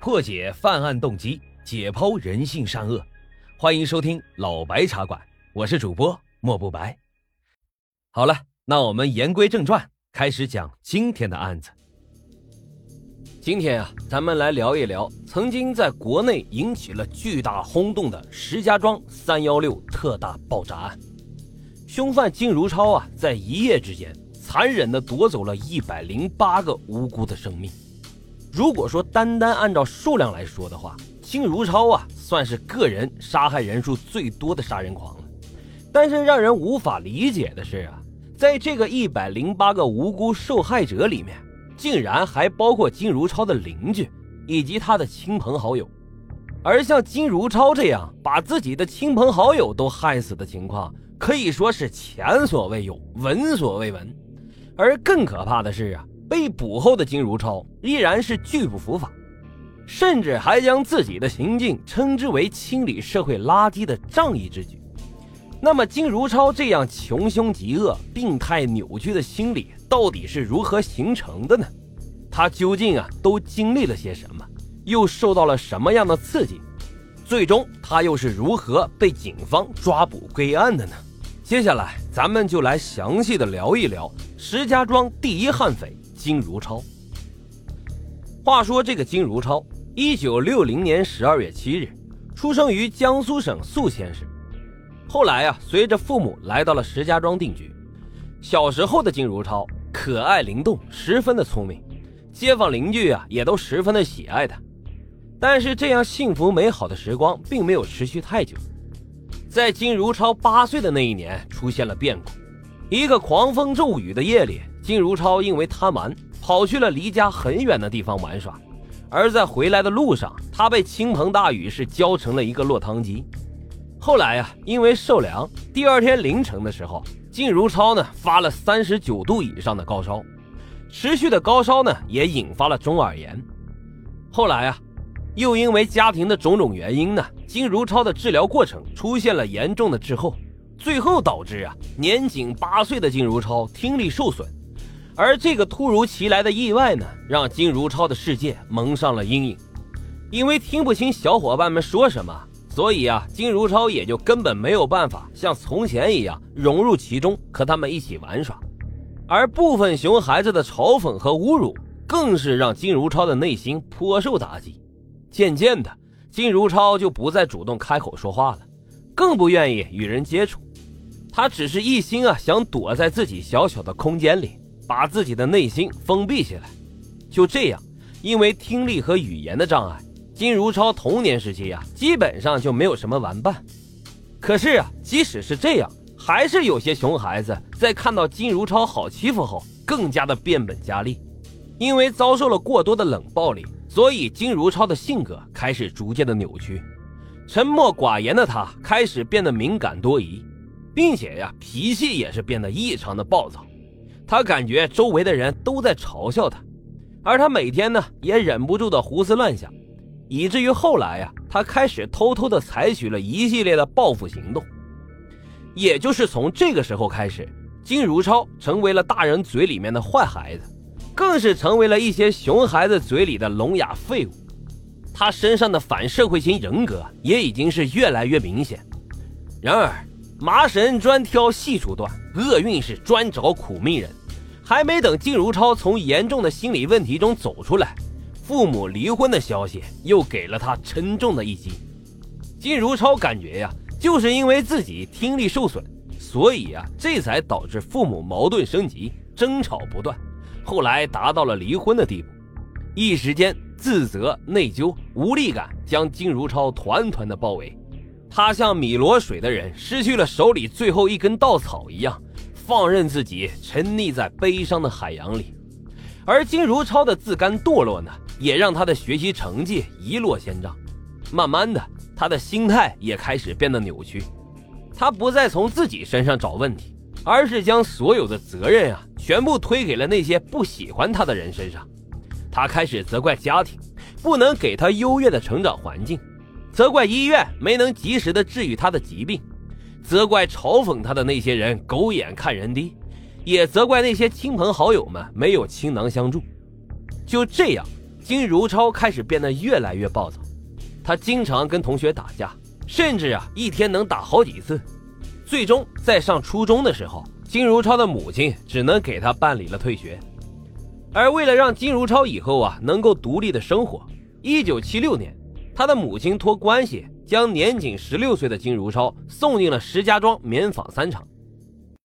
破解犯案动机，解剖人性善恶。欢迎收听老白茶馆，我是主播莫不白。好了，那我们言归正传，开始讲今天的案子。今天啊，咱们来聊一聊曾经在国内引起了巨大轰动的石家庄三幺六特大爆炸案。凶犯金如超啊，在一夜之间残忍地夺走了一百零八个无辜的生命。如果说单单按照数量来说的话，金如超啊，算是个人杀害人数最多的杀人狂了。但是让人无法理解的是啊，在这个一百零八个无辜受害者里面。竟然还包括金如超的邻居以及他的亲朋好友，而像金如超这样把自己的亲朋好友都害死的情况，可以说是前所未有、闻所未闻。而更可怕的是啊，被捕后的金如超依然是拒不伏法，甚至还将自己的行径称之为清理社会垃圾的仗义之举。那么，金如超这样穷凶极恶、病态扭曲的心理到底是如何形成的呢？他究竟啊都经历了些什么？又受到了什么样的刺激？最终他又是如何被警方抓捕归案的呢？接下来，咱们就来详细的聊一聊石家庄第一悍匪金如超。话说，这个金如超，一九六零年十二月七日，出生于江苏省宿迁市。后来啊，随着父母来到了石家庄定居。小时候的金如超可爱灵动，十分的聪明，街坊邻居啊也都十分的喜爱他。但是这样幸福美好的时光并没有持续太久。在金如超八岁的那一年，出现了变故。一个狂风骤雨的夜里，金如超因为贪玩，跑去了离家很远的地方玩耍。而在回来的路上，他被倾盆大雨是浇成了一个落汤鸡。后来呀，因为受凉，第二天凌晨的时候，金如超呢发了三十九度以上的高烧，持续的高烧呢也引发了中耳炎。后来啊，又因为家庭的种种原因呢，金如超的治疗过程出现了严重的滞后，最后导致啊年仅八岁的金如超听力受损。而这个突如其来的意外呢，让金如超的世界蒙上了阴影，因为听不清小伙伴们说什么。所以啊，金如超也就根本没有办法像从前一样融入其中，和他们一起玩耍。而部分熊孩子的嘲讽和侮辱，更是让金如超的内心颇受打击。渐渐的，金如超就不再主动开口说话了，更不愿意与人接触。他只是一心啊，想躲在自己小小的空间里，把自己的内心封闭起来。就这样，因为听力和语言的障碍。金如超童年时期呀，基本上就没有什么玩伴。可是啊，即使是这样，还是有些熊孩子在看到金如超好欺负后，更加的变本加厉。因为遭受了过多的冷暴力，所以金如超的性格开始逐渐的扭曲。沉默寡言的他开始变得敏感多疑，并且呀，脾气也是变得异常的暴躁。他感觉周围的人都在嘲笑他，而他每天呢，也忍不住的胡思乱想。以至于后来呀，他开始偷偷的采取了一系列的报复行动。也就是从这个时候开始，金如超成为了大人嘴里面的坏孩子，更是成为了一些熊孩子嘴里的聋哑废物。他身上的反社会型人格也已经是越来越明显。然而，麻绳专挑细处断，厄运是专找苦命人。还没等金如超从严重的心理问题中走出来。父母离婚的消息又给了他沉重的一击。金如超感觉呀，就是因为自己听力受损，所以呀，这才导致父母矛盾升级，争吵不断，后来达到了离婚的地步。一时间，自责、内疚、无力感将金如超团团的包围。他像米罗水的人失去了手里最后一根稻草一样，放任自己沉溺在悲伤的海洋里。而金如超的自甘堕落呢？也让他的学习成绩一落千丈，慢慢的，他的心态也开始变得扭曲。他不再从自己身上找问题，而是将所有的责任啊，全部推给了那些不喜欢他的人身上。他开始责怪家庭不能给他优越的成长环境，责怪医院没能及时的治愈他的疾病，责怪嘲讽他的那些人狗眼看人低，也责怪那些亲朋好友们没有倾囊相助。就这样。金如超开始变得越来越暴躁，他经常跟同学打架，甚至啊一天能打好几次。最终在上初中的时候，金如超的母亲只能给他办理了退学。而为了让金如超以后啊能够独立的生活，一九七六年，他的母亲托关系将年仅十六岁的金如超送进了石家庄棉纺三厂。